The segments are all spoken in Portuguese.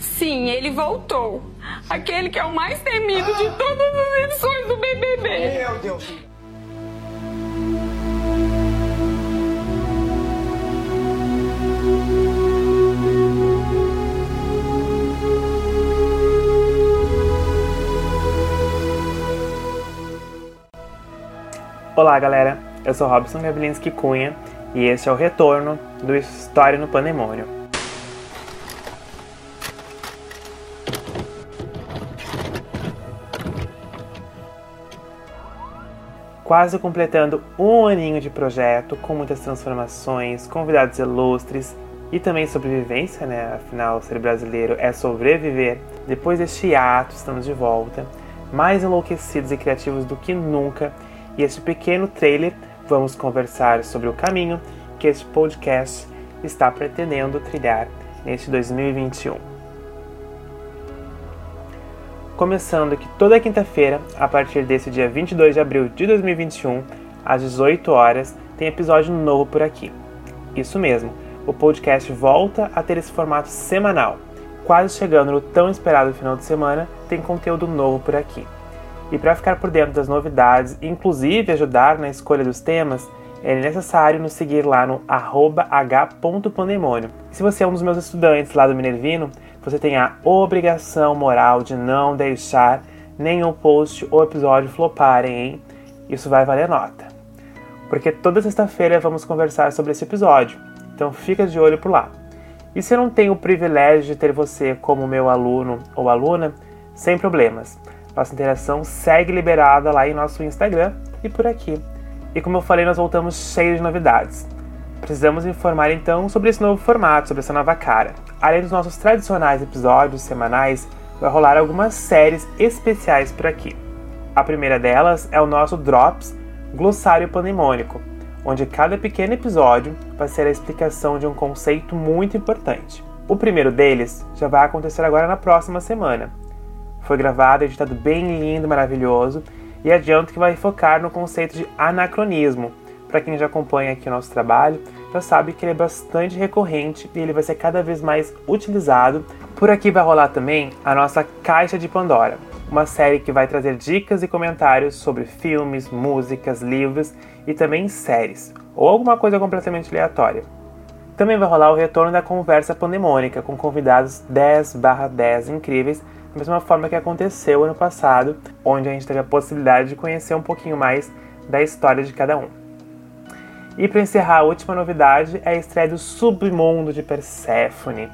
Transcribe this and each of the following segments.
Sim, ele voltou. Aquele que é o mais temido de todas as edições do BBB. Meu Deus. Olá, galera. Eu sou Robson Gavlinski Cunha e este é o retorno do História no Pandemônio. Quase completando um aninho de projeto, com muitas transformações, convidados ilustres e também sobrevivência, né? Afinal, ser brasileiro é sobreviver. Depois deste ato, estamos de volta, mais enlouquecidos e criativos do que nunca. E este pequeno trailer, vamos conversar sobre o caminho que este podcast está pretendendo trilhar neste 2021. Começando aqui toda quinta-feira, a partir desse dia 22 de abril de 2021, às 18 horas, tem episódio novo por aqui. Isso mesmo, o podcast volta a ter esse formato semanal. Quase chegando no tão esperado final de semana, tem conteúdo novo por aqui. E para ficar por dentro das novidades, inclusive ajudar na escolha dos temas, é necessário nos seguir lá no h.pandemônio. Se você é um dos meus estudantes lá do Minervino, você tem a obrigação moral de não deixar nenhum post ou episódio floparem, hein? Isso vai valer nota. Porque toda sexta-feira vamos conversar sobre esse episódio, então fica de olho por lá. E se eu não tenho o privilégio de ter você como meu aluno ou aluna, sem problemas. Nossa interação segue liberada lá em nosso Instagram e por aqui. E como eu falei, nós voltamos cheios de novidades. Precisamos informar então sobre esse novo formato, sobre essa nova cara. Além dos nossos tradicionais episódios semanais, vai rolar algumas séries especiais por aqui. A primeira delas é o nosso Drops Glossário Pandemônico, onde cada pequeno episódio vai ser a explicação de um conceito muito importante. O primeiro deles já vai acontecer agora na próxima semana. Foi gravado e editado bem lindo, maravilhoso, e adianto que vai focar no conceito de anacronismo, para quem já acompanha aqui o nosso trabalho, já sabe que ele é bastante recorrente e ele vai ser cada vez mais utilizado. Por aqui vai rolar também a nossa Caixa de Pandora, uma série que vai trazer dicas e comentários sobre filmes, músicas, livros e também séries, ou alguma coisa completamente aleatória. Também vai rolar o retorno da conversa pandemônica com convidados 10/10 incríveis, da mesma forma que aconteceu ano passado, onde a gente teve a possibilidade de conhecer um pouquinho mais da história de cada um. E para encerrar, a última novidade é a estreia do Submundo de Perséfone,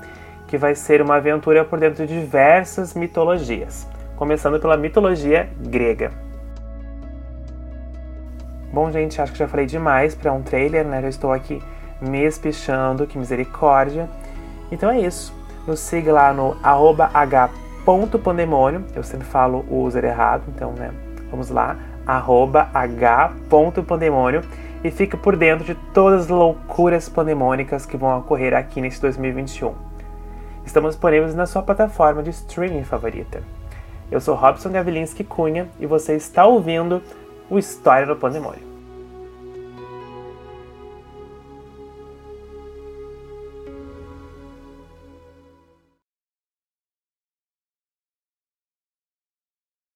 que vai ser uma aventura por dentro de diversas mitologias, começando pela mitologia grega. Bom, gente, acho que já falei demais para um trailer, né? Já estou aqui me espichando, que misericórdia. Então é isso. Nos siga lá no h.pandemônio. Eu sempre falo o user errado, então, né? Vamos lá, h.pandemônio e fique por dentro de todas as loucuras pandemônicas que vão ocorrer aqui nesse 2021. Estamos disponíveis na sua plataforma de streaming favorita. Eu sou Robson Gavilinski Cunha e você está ouvindo o História no Pandemônio.